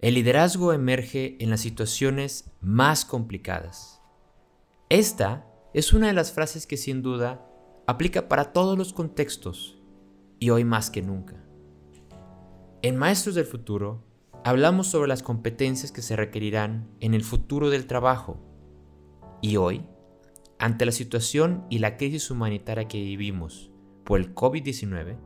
El liderazgo emerge en las situaciones más complicadas. Esta es una de las frases que sin duda aplica para todos los contextos y hoy más que nunca. En Maestros del Futuro hablamos sobre las competencias que se requerirán en el futuro del trabajo y hoy, ante la situación y la crisis humanitaria que vivimos por el COVID-19,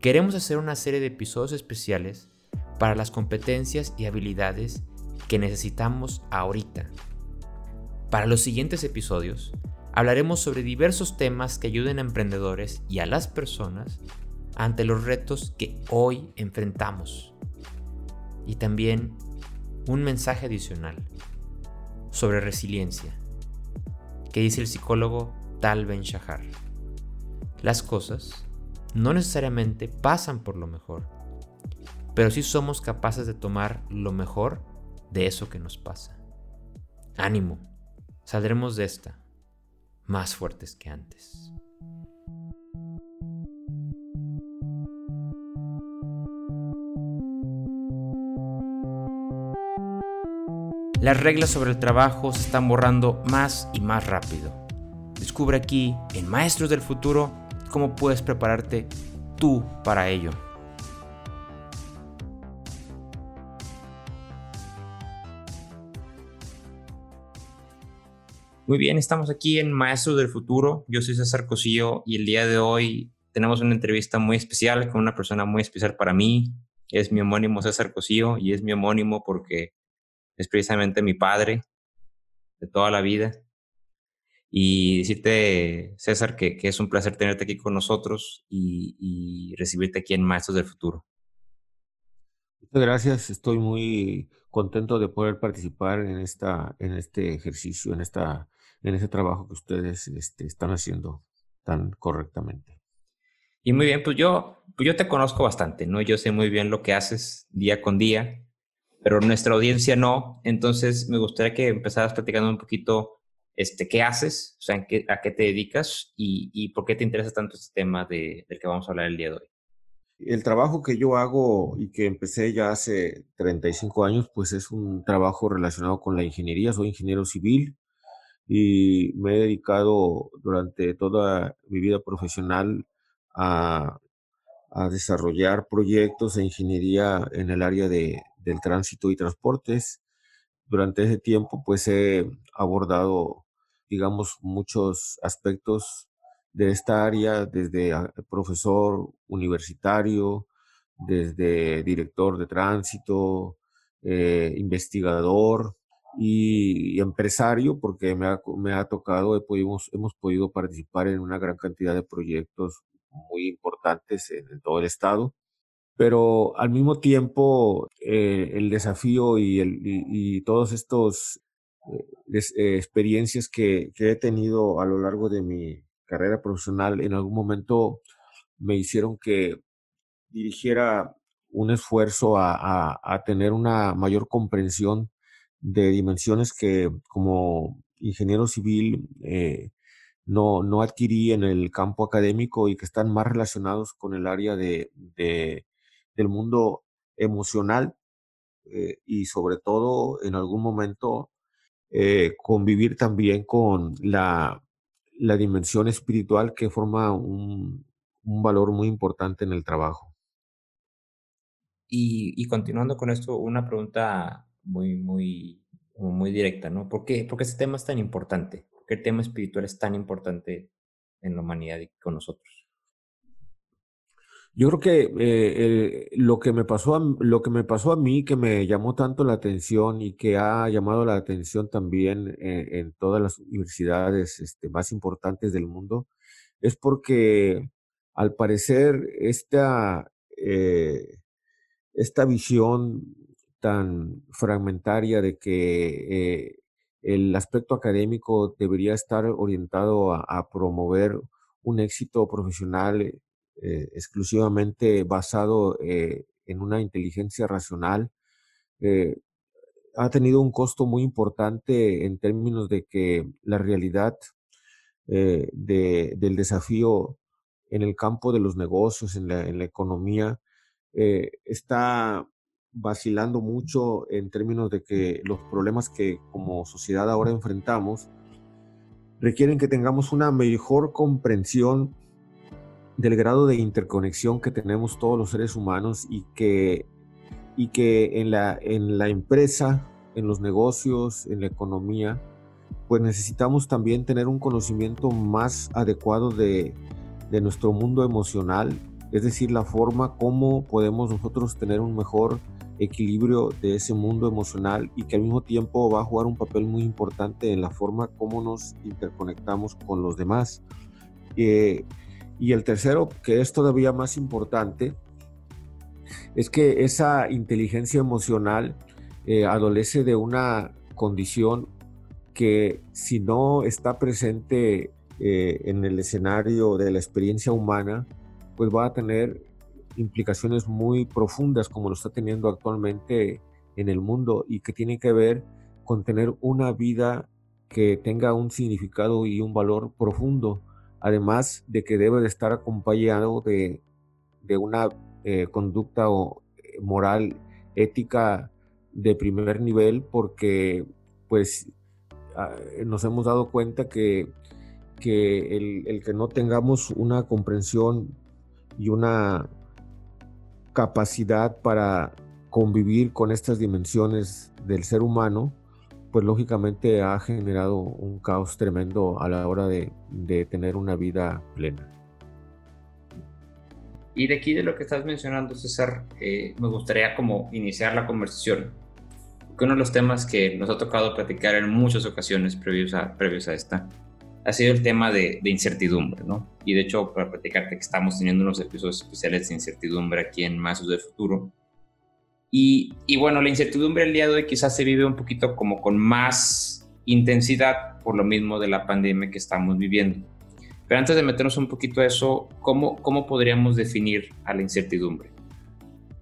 queremos hacer una serie de episodios especiales para las competencias y habilidades que necesitamos ahorita. Para los siguientes episodios, hablaremos sobre diversos temas que ayuden a emprendedores y a las personas ante los retos que hoy enfrentamos. Y también un mensaje adicional sobre resiliencia, que dice el psicólogo Tal Ben Shahar. Las cosas no necesariamente pasan por lo mejor, pero sí somos capaces de tomar lo mejor de eso que nos pasa. Ánimo, saldremos de esta más fuertes que antes. Las reglas sobre el trabajo se están borrando más y más rápido. Descubre aquí, en Maestros del Futuro, cómo puedes prepararte tú para ello. Muy bien, estamos aquí en Maestros del Futuro. Yo soy César Cosillo y el día de hoy tenemos una entrevista muy especial con una persona muy especial para mí. Es mi homónimo César Cosillo y es mi homónimo porque es precisamente mi padre de toda la vida. Y decirte, César, que, es un placer tenerte aquí con nosotros y, y recibirte aquí en Maestros del Futuro. Muchas gracias, estoy muy contento de poder participar en, esta, en este ejercicio, en esta en ese trabajo que ustedes este, están haciendo tan correctamente. Y muy bien, pues yo, pues yo te conozco bastante, ¿no? Yo sé muy bien lo que haces día con día, pero nuestra audiencia no. Entonces me gustaría que empezaras platicando un poquito este, qué haces, o sea, en qué, a qué te dedicas y, y, por qué te interesa tanto este tema de, del que vamos a hablar el día de hoy. El trabajo que yo hago y que empecé ya hace 35 años, pues es un trabajo relacionado con la ingeniería. Soy ingeniero civil, y me he dedicado durante toda mi vida profesional a, desarrollar proyectos de ingeniería en el área de, del tránsito y transportes. Durante ese tiempo, pues he abordado, digamos, muchos aspectos de esta área, desde profesor universitario, desde director de tránsito, eh, investigador, y empresario, porque me ha, me ha tocado, hemos, hemos podido participar en una gran cantidad de proyectos muy importantes en, todo el estado, pero al mismo tiempo eh, el desafío y, el, y, todos estos eh, eh, experiencias que, que, he tenido a lo largo de mi carrera profesional en algún momento me hicieron que dirigiera un esfuerzo a, a, a tener una mayor comprensión de dimensiones que como ingeniero civil eh, no, no adquirí en el campo académico y que están más relacionados con el área de, del mundo emocional eh, y sobre todo en algún momento eh, convivir también con la, la, dimensión espiritual que forma un, un, valor muy importante en el trabajo. Y, y continuando con esto, una pregunta muy, muy, muy directa, ¿no? ¿Por qué? Porque este tema es tan importante? ¿Por qué el tema espiritual es tan importante en la humanidad y con nosotros? Yo creo que eh, lo que me pasó a, lo que me pasó a mí, que me llamó tanto la atención y que ha llamado la atención también eh, en todas las universidades este, más importantes del mundo, es porque al parecer esta, eh, esta visión tan fragmentaria de que eh, el aspecto académico debería estar orientado a, promover un éxito profesional eh, exclusivamente basado eh, en una inteligencia racional, ha tenido un costo muy importante en términos de que la realidad del desafío en el campo de los negocios, en la, en la economía, está vacilando mucho en términos de que los problemas que como sociedad ahora enfrentamos requieren que tengamos una mejor comprensión del grado de interconexión que tenemos todos los seres humanos y que, y que en, la, en la empresa, en los negocios, en la economía, pues necesitamos también tener un conocimiento más adecuado de, de nuestro mundo emocional, es decir, la forma como podemos nosotros tener un mejor equilibrio de ese mundo emocional y que al mismo tiempo va a jugar un papel muy importante en la forma como nos interconectamos con los demás. Eh, y el tercero, que es todavía más importante, es que esa inteligencia emocional eh, adolece de una condición que si no está presente eh, en el escenario de la experiencia humana, pues va a tener implicaciones muy profundas como lo está teniendo actualmente en el mundo y que tiene que ver con tener una vida que tenga un significado y un valor profundo, además de que debe de estar acompañado de, de una eh, conducta o, eh, moral, ética de primer nivel, porque pues ah, nos hemos dado cuenta que que el, que no tengamos una comprensión y una capacidad para convivir con estas dimensiones del ser humano, pues lógicamente ha generado un caos tremendo a la hora de, tener una vida plena. Y de aquí de lo que estás mencionando, César, eh, me gustaría como iniciar la conversación. Que uno de los temas que nos ha tocado platicar en muchas ocasiones previos a, previos a esta ha sido el tema de, incertidumbre, ¿no? Y de hecho, para platicarte que estamos teniendo unos episodios especiales de incertidumbre aquí en Mazos del Futuro. Y, y, bueno, la incertidumbre el día de hoy quizás se vive un poquito como con más intensidad por lo mismo de la pandemia que estamos viviendo. Pero antes de meternos un poquito a eso, ¿cómo, cómo podríamos definir a la incertidumbre?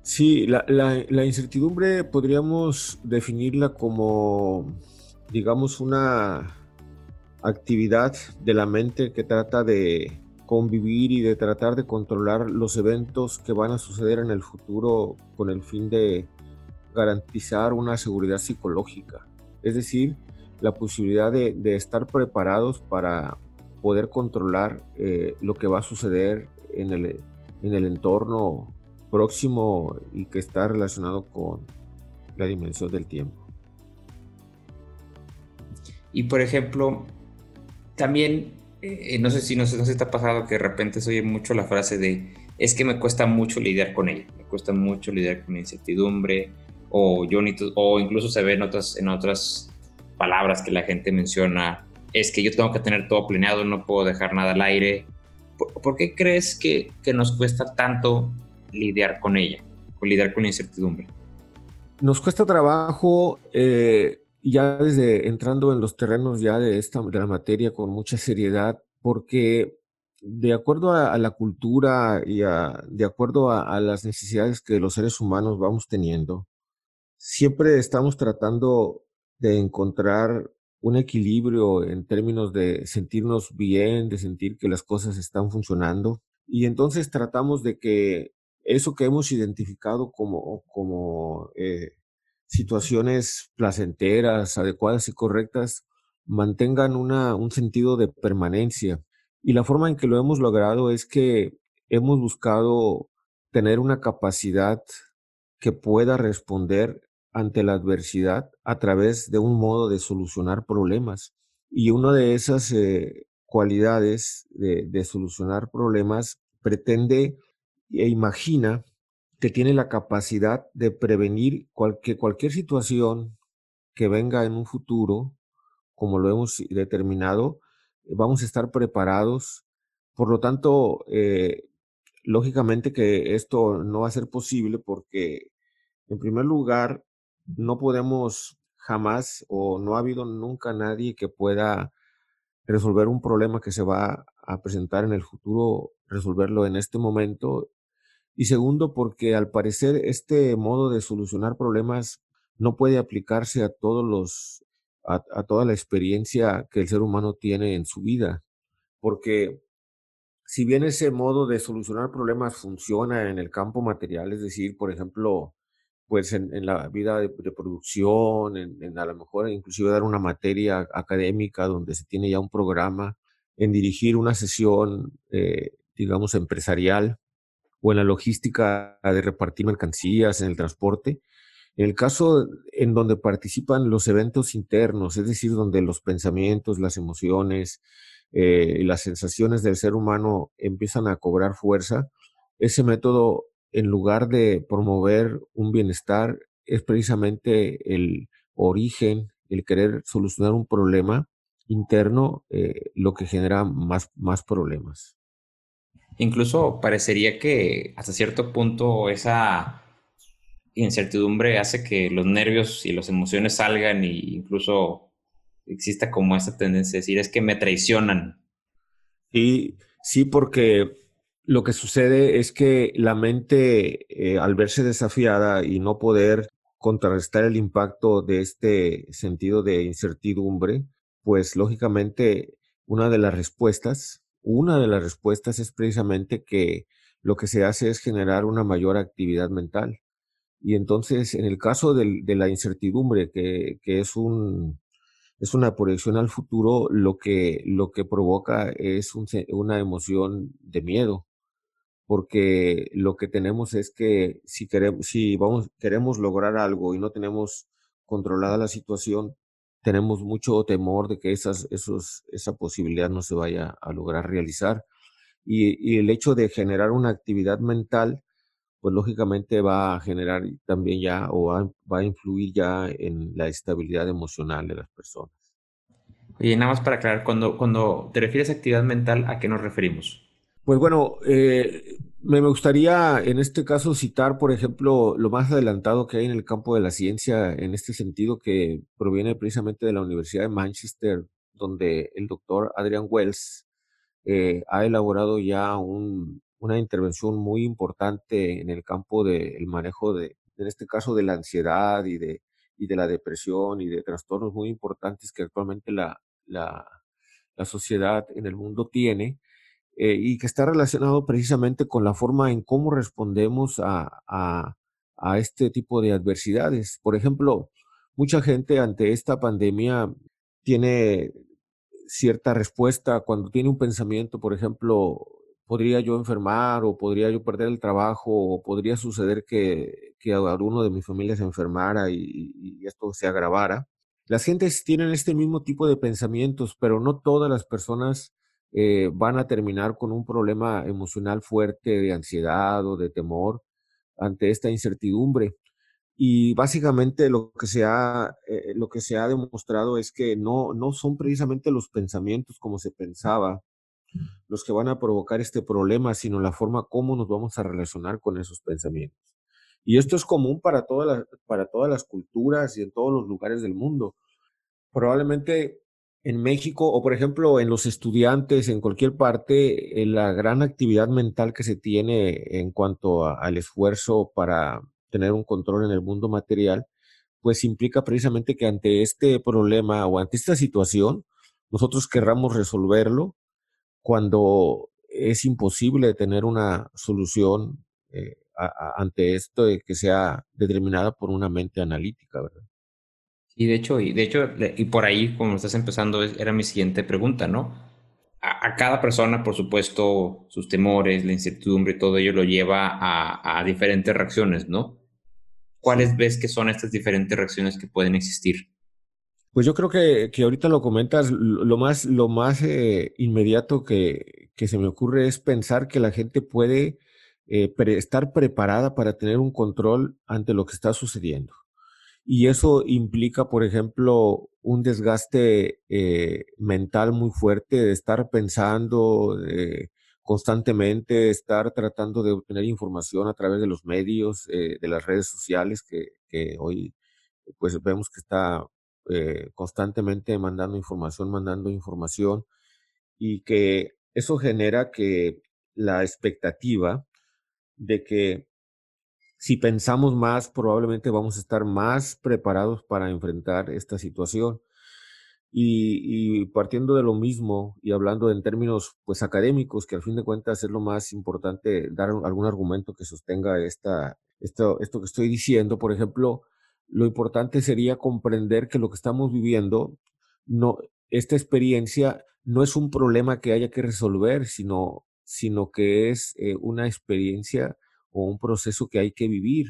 Sí, la, la, la incertidumbre podríamos definirla como, digamos, una actividad de la mente que trata de convivir y de tratar de controlar los eventos que van a suceder en el futuro con el fin de garantizar una seguridad psicológica. Es decir, la posibilidad de, estar preparados para poder controlar eh, lo que va a suceder en el, en el entorno próximo y que está relacionado con la dimensión del tiempo. Y por ejemplo, también, eh, no sé si no, sé, te ha pasado que de repente se oye mucho la frase de es que me cuesta mucho lidiar con ella, me cuesta mucho lidiar con la incertidumbre, o, yo o incluso se ve en otras, en otras palabras que la gente menciona, es que yo tengo que tener todo planeado, no puedo dejar nada al aire. ¿Por, qué crees que, nos cuesta tanto lidiar con ella, con lidiar con la incertidumbre? Nos cuesta trabajo eh, ya desde entrando en los terrenos ya de, esta, de la materia con mucha seriedad, porque de acuerdo a, la cultura y de acuerdo a, las necesidades que los seres humanos vamos teniendo, siempre estamos tratando de encontrar un equilibrio en términos de sentirnos bien, de sentir que las cosas están funcionando. Y entonces tratamos de que eso que hemos identificado como, como eh, situaciones placenteras, adecuadas y correctas mantengan una, un sentido de permanencia. Y la forma en que lo hemos logrado es que hemos buscado tener una capacidad que pueda responder ante la adversidad a través de un modo de solucionar problemas. Y una de esas eh, cualidades de, de solucionar problemas pretende e imagina que tiene la capacidad de prevenir cualquier, cualquier situación que venga en un futuro, como lo hemos determinado, vamos a estar preparados. Por lo tanto, eh, lógicamente que esto no va a ser posible porque, en primer lugar, no podemos jamás o no ha habido nunca nadie que pueda resolver un problema que se va a presentar en el futuro, resolverlo en este momento y segundo, porque al parecer este modo de solucionar problemas no puede aplicarse a todos los, a, toda la experiencia que el ser humano tiene en su vida. Porque si bien ese modo de solucionar problemas funciona en el campo material, es decir, por ejemplo, pues en, la vida de, producción, en, a lo mejor inclusive dar una materia académica donde se tiene ya un programa, en dirigir una sesión, eh, digamos, empresarial o en la logística de repartir mercancías, en el transporte. En el caso en donde participan los eventos internos, es decir, donde los pensamientos, las emociones eh, y las sensaciones del ser humano empiezan a cobrar fuerza, ese método en lugar de promover un bienestar, es precisamente el origen, el querer solucionar un problema interno, eh, lo que genera más, más problemas. Incluso parecería que hasta cierto punto esa incertidumbre hace que los nervios y las emociones salgan e incluso exista como esa tendencia de decir es que me traicionan. Sí, sí, porque lo que sucede es que la mente, eh, al verse desafiada y no poder contrarrestar el impacto de este sentido de incertidumbre, pues lógicamente una de las respuestas, una de las respuestas es precisamente que lo que se hace es generar una mayor actividad mental. Y entonces, en el caso de la incertidumbre, que, es, un, es una proyección al futuro, lo que, lo que provoca es una emoción de miedo, porque lo que tenemos es que si queremos, si vamos, queremos lograr algo y no tenemos controlada la situación, tenemos mucho temor de que esas, esos, esa posibilidad no se vaya a lograr realizar. Y, el hecho de generar una actividad mental, pues lógicamente va a generar también ya o va, va, a influir ya en la estabilidad emocional de las personas. Oye, nada más para aclarar, cuando, cuando te refieres a actividad mental, ¿a qué nos referimos? Pues bueno, eh, me gustaría en este caso citar, por ejemplo, lo más adelantado que hay en el campo de la ciencia en este sentido, que proviene precisamente de la Universidad de Manchester, donde el doctor Adrian Wells eh, ha elaborado ya una intervención muy importante en el campo del manejo de, en este caso, de la ansiedad y de, y de la depresión y de trastornos muy importantes que actualmente la, la sociedad en el mundo tiene eh, y que está relacionado precisamente con la forma en cómo respondemos a, a, este tipo de adversidades. Por ejemplo, mucha gente ante esta pandemia tiene cierta respuesta cuando tiene un pensamiento, por ejemplo, podría yo enfermar o podría yo perder el trabajo o podría suceder que, que alguno de mi familia se enfermara y esto se agravara. Las gentes tienen este mismo tipo de pensamientos, pero no todas las personas eh, van a terminar con un problema emocional fuerte de ansiedad o de temor ante esta incertidumbre. Y básicamente lo que se ha, eh, lo que se ha demostrado es que no, no son precisamente los pensamientos como se pensaba los que van a provocar este problema, sino la forma como nos vamos a relacionar con esos pensamientos. Y esto es común para, todas para todas las culturas y en todos los lugares del mundo. Probablemente en México o, por ejemplo, en los estudiantes, en cualquier parte, eh, la gran actividad mental que se tiene en cuanto al esfuerzo para tener un control en el mundo material, pues implica precisamente que ante este problema o ante esta situación, nosotros querramos resolverlo cuando es imposible tener una solución eh, ante esto que sea determinada por una mente analítica, ¿verdad? Y de hecho, y de hecho, y por ahí, como estás empezando, era mi siguiente pregunta, ¿no? A, cada persona, por supuesto, sus temores, la incertidumbre y todo ello lo lleva a, a diferentes reacciones, ¿no? ¿Cuáles ves que son estas diferentes reacciones que pueden existir? Pues yo creo que, que ahorita lo comentas, lo más, lo más eh, inmediato que, que, se me ocurre es pensar que la gente puede eh, estar preparada para tener un control ante lo que está sucediendo. Y eso implica, por ejemplo, un desgaste eh, mental muy fuerte de estar pensando eh, constantemente, estar tratando de obtener información a través de los medios, eh, de las redes sociales, que, que, hoy pues vemos que está constantemente mandando información, mandando información, y que eso genera que la expectativa de que si pensamos más, probablemente vamos a estar más preparados para enfrentar esta situación. Y, partiendo de lo mismo y hablando en términos pues académicos, que al fin de cuentas es lo más importante, dar algún argumento que sostenga esta, esto, esto que estoy diciendo, por ejemplo, lo importante sería comprender que lo que estamos viviendo, no, esta experiencia no es un problema que haya que resolver, sino, sino que es eh, una experiencia o un proceso que hay que vivir.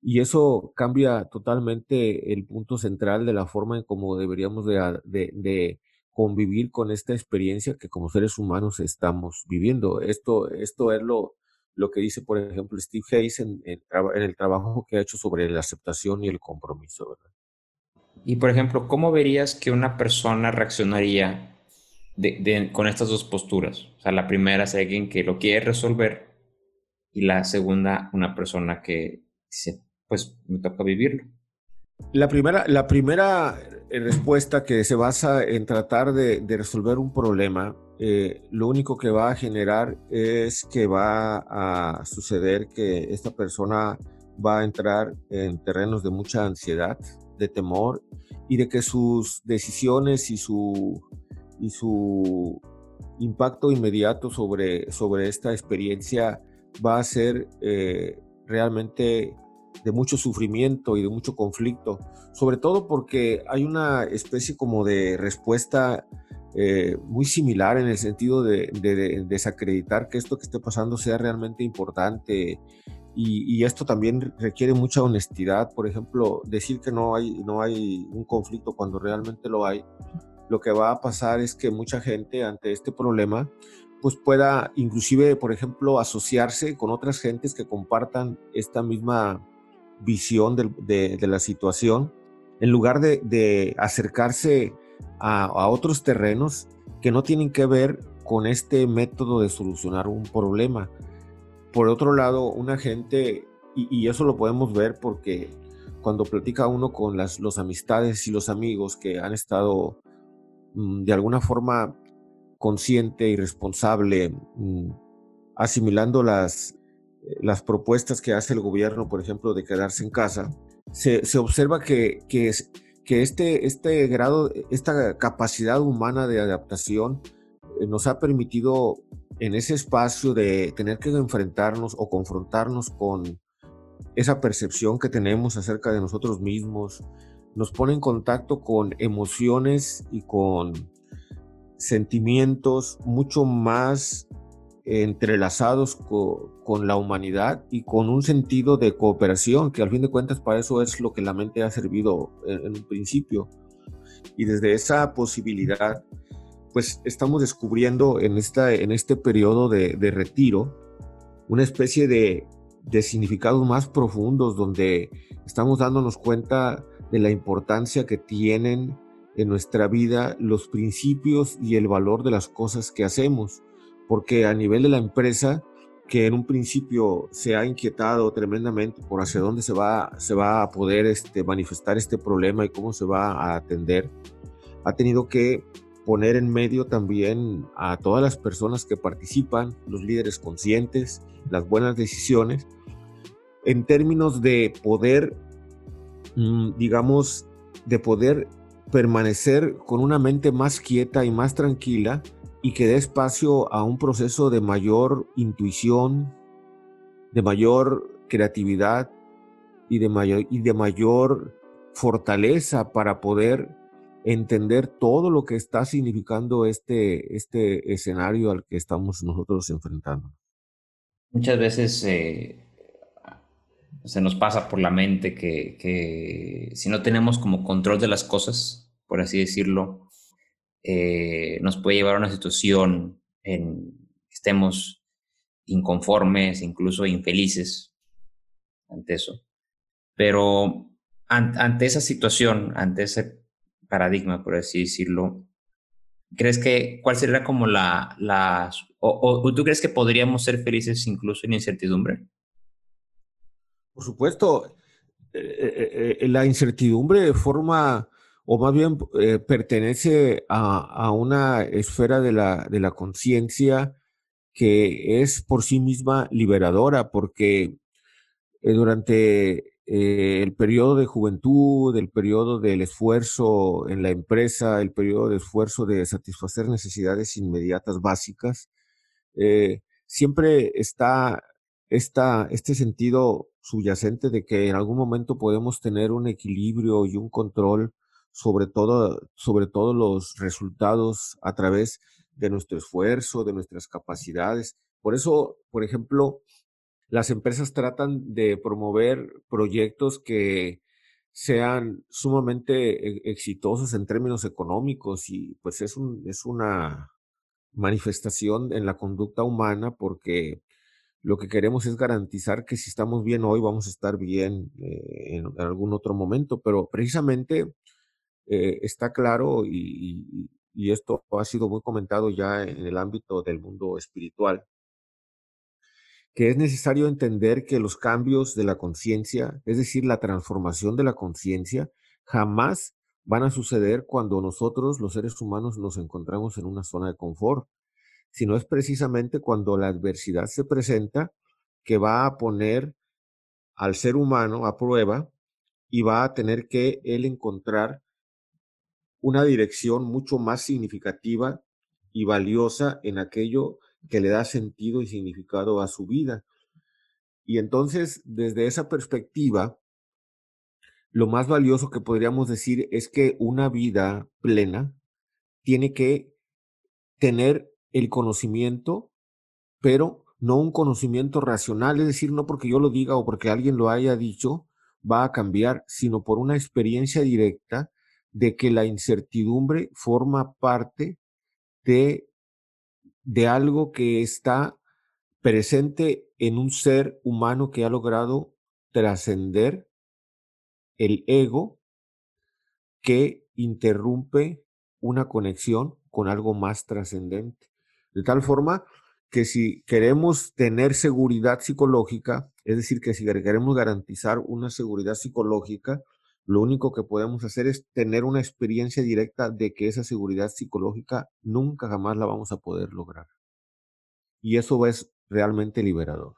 Y eso cambia totalmente el punto central de la forma en cómo deberíamos de, de, convivir con esta experiencia que como seres humanos estamos viviendo. Esto, esto es lo, lo que dice, por ejemplo, Steve Hayes en, el trabajo que ha hecho sobre la aceptación y el compromiso. Y, por ejemplo, ¿cómo verías que una persona reaccionaría con estas dos posturas? O sea, la primera es alguien que lo quiere resolver y la segunda, una persona que dice, pues me toca vivirlo. La primera, la primera respuesta que se basa en tratar de, de resolver un problema eh, lo único que va a generar es que va a suceder que esta persona va a entrar en terrenos de mucha ansiedad, de temor y de que sus decisiones y su, y su impacto inmediato sobre, sobre esta experiencia va a ser eh, realmente de mucho sufrimiento y de mucho conflicto, sobre todo porque hay una especie como de respuesta eh, muy similar en el sentido de, desacreditar que esto que esté pasando sea realmente importante. Y, esto también requiere mucha honestidad. Por ejemplo, decir que no hay, no hay un conflicto cuando realmente lo hay, lo que va a pasar es que mucha gente ante este problema pues pueda inclusive, por ejemplo, asociarse con otras gentes que compartan esta misma visión de, la situación, en lugar de acercarse a, otros terrenos que no tienen que ver con este método de solucionar un problema. Por otro lado, una gente, y, eso lo podemos ver porque cuando platica uno con las los amistades y los amigos que han estado mm, de alguna forma consciente y responsable mm, asimilando las, las propuestas que hace el gobierno, por ejemplo, de quedarse en casa, se, se observa que, que es, que este, este grado, esta capacidad humana de adaptación eh, nos ha permitido en ese espacio de tener que enfrentarnos o confrontarnos con esa percepción que tenemos acerca de nosotros mismos, nos pone en contacto con emociones y con sentimientos mucho más entrelazados con la humanidad y con un sentido de cooperación, que al fin de cuentas para eso es lo que la mente ha servido en, un principio. Y desde esa posibilidad, pues estamos descubriendo en, esta, en este periodo de, retiro una especie de, de significados más profundos donde estamos dándonos cuenta de la importancia que tienen en nuestra vida los principios y el valor de las cosas que hacemos porque a nivel de la empresa, que en un principio se ha inquietado tremendamente por hacia dónde se va, se va a poder este, manifestar este problema y cómo se va a atender, ha tenido que poner en medio también a todas las personas que participan, los líderes conscientes, las buenas decisiones, en términos de poder, mm, digamos, de poder permanecer con una mente más quieta y más tranquila y que dé espacio a un proceso de mayor intuición, de mayor creatividad y de mayor, y de mayor fortaleza para poder entender todo lo que está significando este, este escenario al que estamos nosotros enfrentando. Muchas veces eh, se nos pasa por la mente que, que si no tenemos como control de las cosas, por así decirlo, eh, nos puede llevar a una situación en que estemos inconformes, incluso infelices ante eso. Pero ante esa situación, ante ese paradigma, por así decirlo, ¿crees que cuál sería como la, la o, tú crees que podríamos ser felices incluso en incertidumbre? Por supuesto, eh, eh, la incertidumbre forma o más bien eh, pertenece a, una esfera de la, de la conciencia que es por sí misma liberadora, porque eh, durante eh, el periodo de juventud, el periodo del esfuerzo en la empresa, el periodo de esfuerzo de satisfacer necesidades inmediatas básicas, siempre está este sentido subyacente de que en algún momento podemos tener un equilibrio y un control sobre todo, sobre todos los resultados a través de nuestro esfuerzo, de nuestras capacidades. Por eso, por ejemplo, las empresas tratan de promover proyectos que sean sumamente e, exitosos en términos económicos y pues es, un, es una manifestación en la conducta humana porque lo que queremos es garantizar que si estamos bien hoy vamos a estar bien eh, en, algún otro momento, pero precisamente eh, está claro y, y esto ha sido muy comentado ya en el ámbito del mundo espiritual, que es necesario entender que los cambios de la conciencia, es decir, la transformación de la conciencia, jamás van a suceder cuando nosotros, los seres humanos, nos encontramos en una zona de confort, sino es precisamente cuando la adversidad se presenta que va a poner al ser humano a prueba y va a tener que él encontrar una dirección mucho más significativa y valiosa en aquello que le da sentido y significado a su vida. Y entonces, desde esa perspectiva, lo más valioso que podríamos decir es que una vida plena tiene que tener el conocimiento, pero no un conocimiento racional, es decir, no porque yo lo diga o porque alguien lo haya dicho, va a cambiar, sino por una experiencia directa de que la incertidumbre forma parte de, de algo que está presente en un ser humano que ha logrado trascender el ego que interrumpe una conexión con algo más trascendente. De tal forma que si queremos tener seguridad psicológica, es decir, que si queremos garantizar una seguridad psicológica, lo único que podemos hacer es tener una experiencia directa de que esa seguridad psicológica nunca jamás la vamos a poder lograr. Y eso es realmente liberador.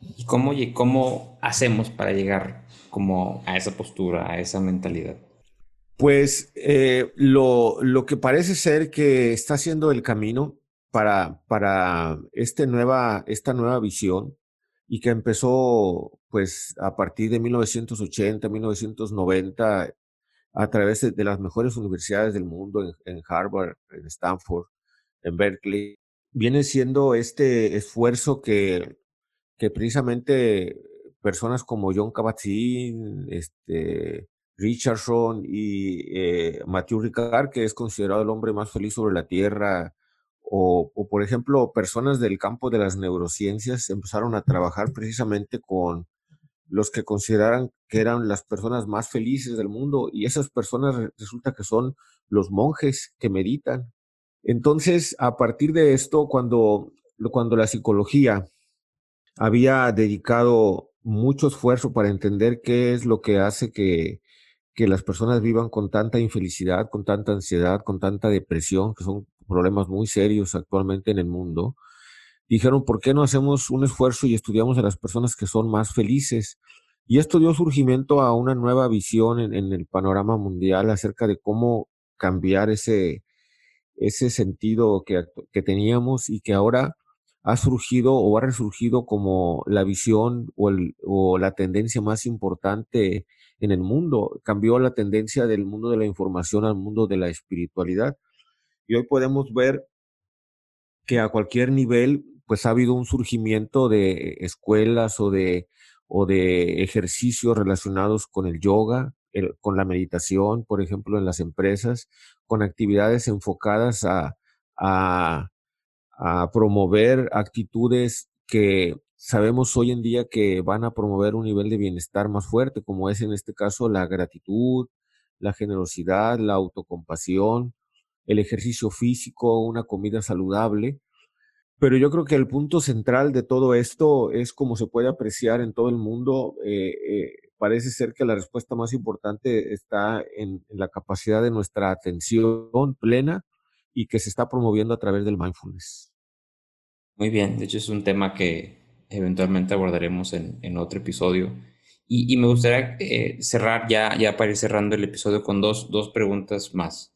¿Y cómo, cómo hacemos para llegar como a esa postura, a esa mentalidad? Pues eh, lo, lo, que parece ser que está haciendo el camino para, para este nueva, esta nueva visión y que empezó pues a partir de 1980, 1990 a través de, las mejores universidades del mundo, en, Harvard, en Stanford, en Berkeley, viene siendo este esfuerzo que, que precisamente personas como John Kabat-Zinn, este, Richardson y eh, Matthew Ricard, que es considerado el hombre más feliz sobre la Tierra, o, por ejemplo, personas del campo de las neurociencias empezaron a trabajar precisamente con los que consideraran que eran las personas más felices del mundo y esas personas resulta que son los monjes que meditan. Entonces, a partir de esto, cuando, cuando la psicología había dedicado mucho esfuerzo para entender qué es lo que hace que, que las personas vivan con tanta infelicidad, con tanta ansiedad, con tanta depresión, que son problemas muy serios actualmente en el mundo, dijeron, ¿por qué no hacemos un esfuerzo y estudiamos a las personas que son más felices? Y esto dio surgimiento a una nueva visión en, el panorama mundial acerca de cómo cambiar ese, ese sentido que, que teníamos y que ahora ha surgido o ha resurgido como la visión o, o, la tendencia más importante en el mundo. Cambió la tendencia del mundo de la información al mundo de la espiritualidad. Y hoy podemos ver que a cualquier nivel, pues ha habido un surgimiento de escuelas o de, o de ejercicios relacionados con el yoga, con la meditación, por ejemplo, en las empresas, con actividades enfocadas a, a, a promover actitudes que sabemos hoy en día que van a promover un nivel de bienestar más fuerte, como es en este caso la gratitud, la generosidad, la autocompasión, el ejercicio físico, una comida saludable. Pero yo creo que el punto central de todo esto es como se puede apreciar en todo el mundo. Eh, eh, parece ser que la respuesta más importante está en, la capacidad de nuestra atención plena y que se está promoviendo a través del mindfulness. Muy bien, de hecho es un tema que eventualmente abordaremos en, otro episodio. Y, me gustaría eh, cerrar ya, ya para ir cerrando el episodio con dos, dos preguntas más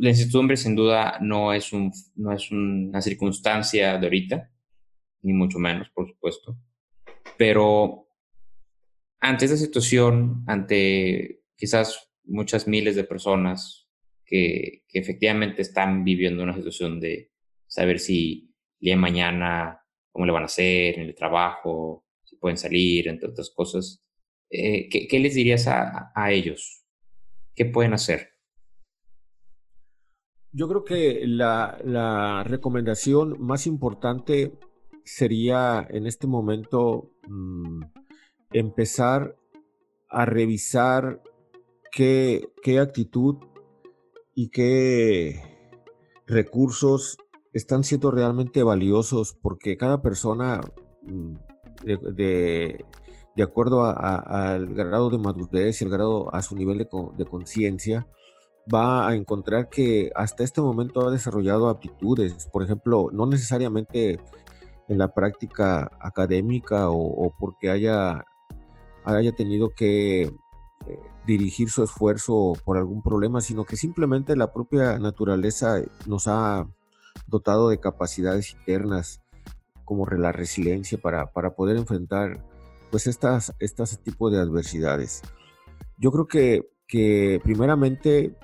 la incertidumbre sin duda no es, un, no es una circunstancia de ahorita, ni mucho menos, por supuesto. Pero ante esta situación, ante quizás muchas miles de personas que, que efectivamente están viviendo una situación de saber si el día de mañana, cómo le van a hacer en el trabajo, si pueden salir, entre otras cosas, eh, ¿qué, ¿qué, les dirías a, ellos? ¿Qué pueden hacer? Yo creo que la, recomendación más importante sería en este momento mmm, empezar a revisar qué, qué, actitud y qué recursos están siendo realmente valiosos porque cada persona mm, de, de, acuerdo al grado de madurez y el grado a su nivel de, de conciencia, va a encontrar que hasta este momento ha desarrollado aptitudes, por ejemplo, no necesariamente en la práctica académica o, o porque haya, haya tenido que eh, dirigir su esfuerzo por algún problema, sino que simplemente la propia naturaleza nos ha dotado de capacidades internas como la resiliencia para, para poder enfrentar pues estas, estas tipos de adversidades. Yo creo que, que primeramente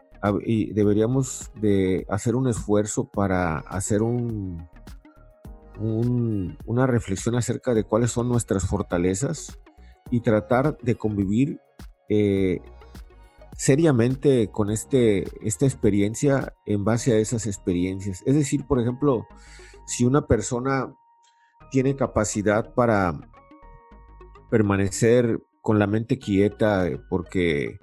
deberíamos de hacer un esfuerzo para hacer un, una reflexión acerca de cuáles son nuestras fortalezas y tratar de convivir eh, seriamente con este, esta experiencia en base a esas experiencias. Es decir, por ejemplo, si una persona tiene capacidad para permanecer con la mente quieta porque eh,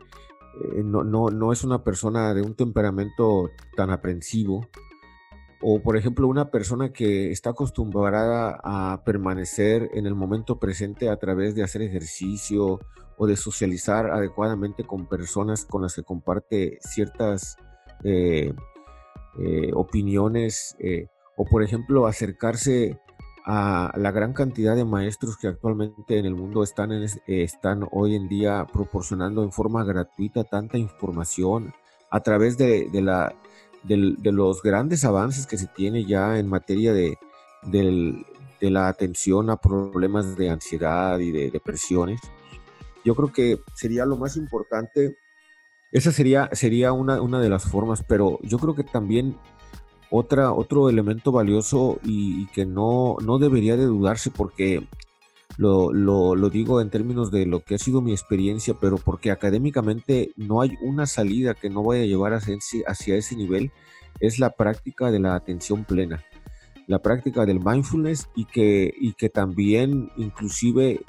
no, no, no, es una persona de un temperamento tan aprensivo. O por ejemplo, una persona que está acostumbrada a permanecer en el momento presente a través de hacer ejercicio o de socializar adecuadamente con personas con las que comparte ciertas eh, eh, opiniones. Eh, o por ejemplo, acercarse a la gran cantidad de maestros que actualmente en el mundo están, en, están hoy en día proporcionando en forma gratuita tanta información a través de, de la, de, los grandes avances que se tiene ya en materia de, de la atención a problemas de ansiedad y de depresiones. Yo creo que sería lo más importante, esa sería, sería una, una de las formas, pero yo creo que también otra, otro elemento valioso y, que no, no debería de dudarse porque lo, lo, lo, digo en términos de lo que ha sido mi experiencia, pero porque académicamente no hay una salida que no vaya a llevar hacia, hacia ese nivel, es la práctica de la atención plena, la práctica del mindfulness y que, y que también inclusive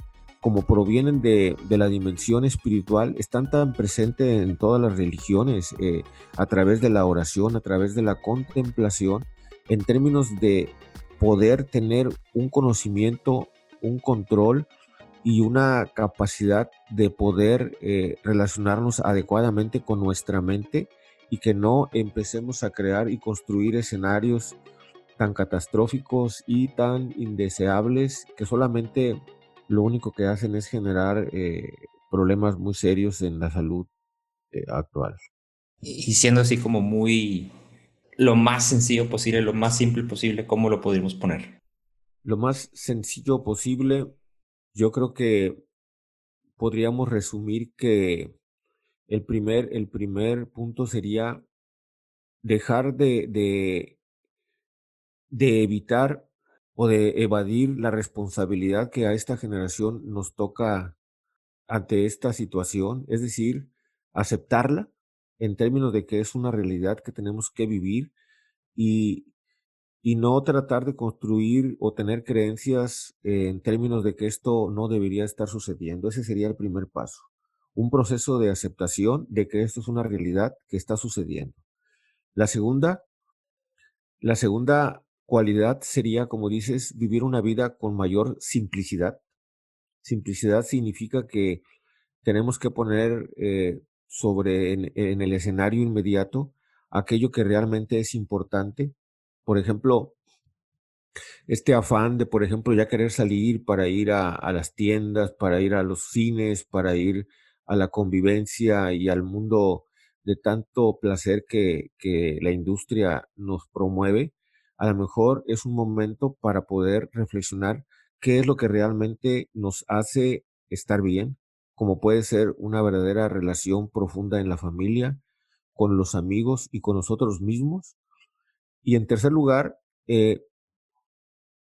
como provienen de, de, la dimensión espiritual, están tan presentes en todas las religiones, eh, a través de la oración, a través de la contemplación, en términos de poder tener un conocimiento, un control y una capacidad de poder eh, relacionarnos adecuadamente con nuestra mente y que no empecemos a crear y construir escenarios tan catastróficos y tan indeseables que solamente lo único que hacen es generar eh, problemas muy serios en la salud eh, actual. Y siendo así como muy lo más sencillo posible, lo más simple posible, ¿cómo lo podríamos poner? Lo más sencillo posible, yo creo que podríamos resumir que el primer, el primer punto sería dejar de, de, de evitar o de evadir la responsabilidad que a esta generación nos toca ante esta situación, es decir, aceptarla en términos de que es una realidad que tenemos que vivir y, y no tratar de construir o tener creencias en términos de que esto no debería estar sucediendo. Ese sería el primer paso. Un proceso de aceptación de que esto es una realidad que está sucediendo. La segunda, la segunda cualidad sería, como dices, vivir una vida con mayor simplicidad. Simplicidad significa que tenemos que poner eh, sobre en, el escenario inmediato aquello que realmente es importante. Por ejemplo, este afán de, por ejemplo, ya querer salir para ir a, las tiendas, para ir a los cines, para ir a la convivencia y al mundo de tanto placer que la industria nos promueve, a lo mejor es un momento para poder reflexionar qué es lo que realmente nos hace estar bien, como puede ser una verdadera relación profunda en la familia, con los amigos y con nosotros mismos. Y en tercer lugar, eh,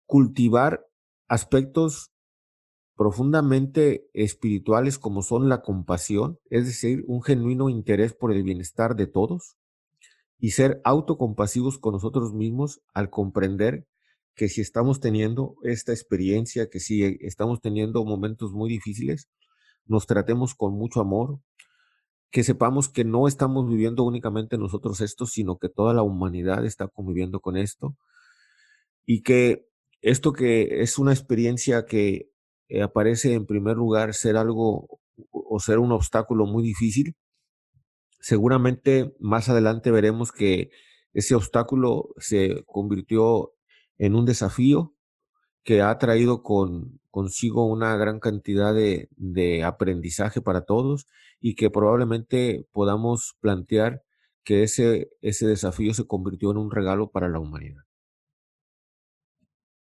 cultivar aspectos profundamente espirituales como son la compasión, es decir, un genuino interés por el bienestar de todos, y ser autocompasivos con nosotros mismos al comprender que si estamos teniendo esta experiencia, que si estamos teniendo momentos muy difíciles, nos tratemos con mucho amor, que sepamos que no estamos viviendo únicamente nosotros esto, sino que toda la humanidad está conviviendo con esto y que esto que es una experiencia que eh, aparece en primer lugar ser algo o ser un obstáculo muy difícil, seguramente más adelante veremos que ese obstáculo se convirtió en un desafío que ha traído con, consigo una gran cantidad de, aprendizaje para todos y que probablemente podamos plantear que ese, ese desafío se convirtió en un regalo para la humanidad.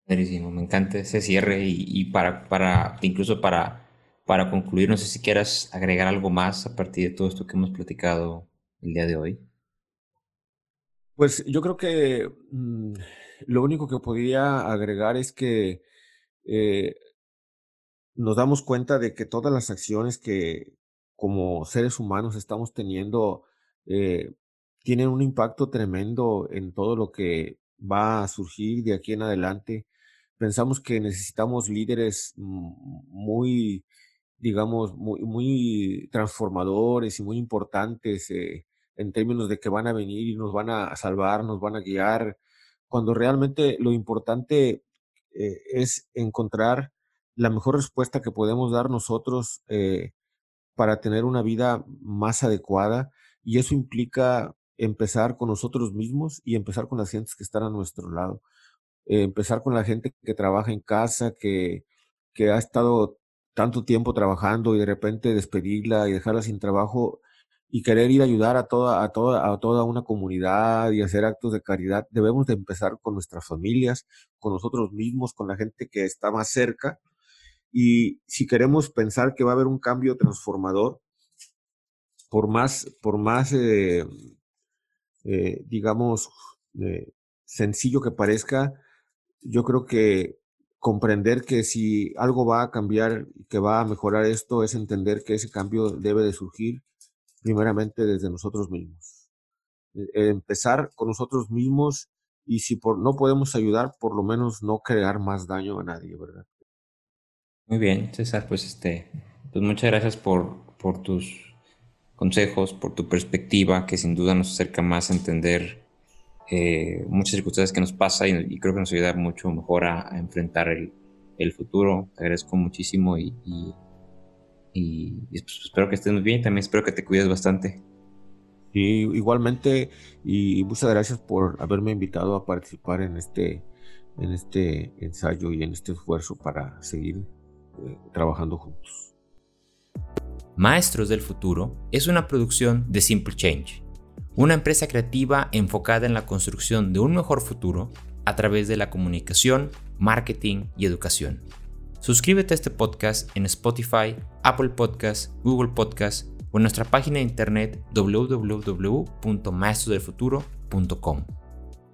me encanta ese cierre y, y, para, para, incluso para, para concluir, no sé si quieras agregar algo más a partir de todo esto que hemos platicado el día de hoy. Pues yo creo que mmm, lo único que podría agregar es que eh, nos damos cuenta de que todas las acciones que como seres humanos estamos teniendo eh, tienen un impacto tremendo en todo lo que va a surgir de aquí en adelante. Pensamos que necesitamos líderes muy, digamos, muy, transformadores y muy importantes eh, en términos de que van a venir y nos van a salvar, nos van a guiar, cuando realmente lo importante eh, es encontrar la mejor respuesta que podemos dar nosotros eh, para tener una vida más adecuada y eso implica empezar con nosotros mismos y empezar con las gentes que están a nuestro lado. Empezar con la gente que trabaja en casa, que, que ha estado tanto tiempo trabajando y de repente despedirla y dejarla sin trabajo y querer ir a ayudar a toda, a, toda, a toda una comunidad y hacer actos de caridad, debemos de empezar con nuestras familias, con nosotros mismos, con la gente que está más cerca. Y si queremos pensar que va a haber un cambio transformador, por más, por más eh, eh, digamos, eh, sencillo que parezca, yo creo que comprender que si algo va a cambiar, que va a mejorar esto, es entender que ese cambio debe de surgir primeramente desde nosotros mismos. E, empezar con nosotros mismos y si por, no podemos ayudar, por lo menos no crear más daño a nadie, ¿verdad? Muy bien, César, pues este, pues muchas gracias por, por tus consejos, por tu perspectiva, que sin duda nos acerca más a entender eh, muchas circunstancias que nos pasa y, creo que nos ayuda mucho mejor a, enfrentar el, el, futuro. Te agradezco muchísimo y y, pues, espero que estés muy bien. También espero que te cuides bastante. Y igualmente, y muchas gracias por haberme invitado a participar en este, en este ensayo y en este esfuerzo para seguir eh, trabajando juntos. Maestros del Futuro es una producción de Simple Change, una empresa creativa enfocada en la construcción de un mejor futuro a través de la comunicación, marketing y educación. Suscríbete a este podcast en Spotify, Apple Podcasts, Google Podcasts o en nuestra página de internet www.maestrosdelfuturo.com.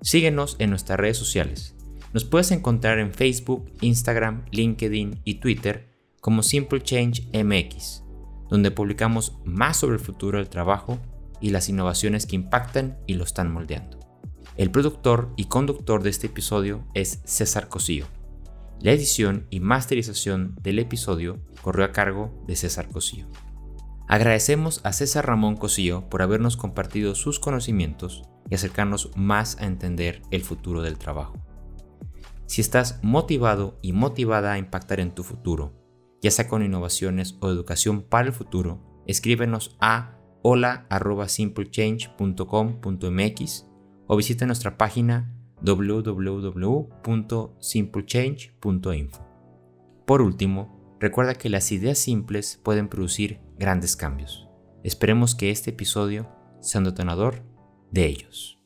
Síguenos en nuestras redes sociales. Nos puedes encontrar en Facebook, Instagram, LinkedIn y Twitter como Simple Change MX, donde publicamos más sobre el futuro del trabajo y las innovaciones que impactan y lo están moldeando. El productor y conductor de este episodio es César Cosillo. La edición y masterización del episodio corrió a cargo de César Cosillo. Agradecemos a César Ramón Cosillo por habernos compartido sus conocimientos y acercarnos más a entender el futuro del trabajo. Si estás motivado y motivada a impactar en tu futuro, ya sea con innovaciones o educación para el futuro, escríbenos a hola.simplechange.com.mx o visita nuestra página www.simplechange.info. Por último, recuerda que las ideas simples pueden producir grandes cambios. Esperemos que este episodio sea un detonador de ellos.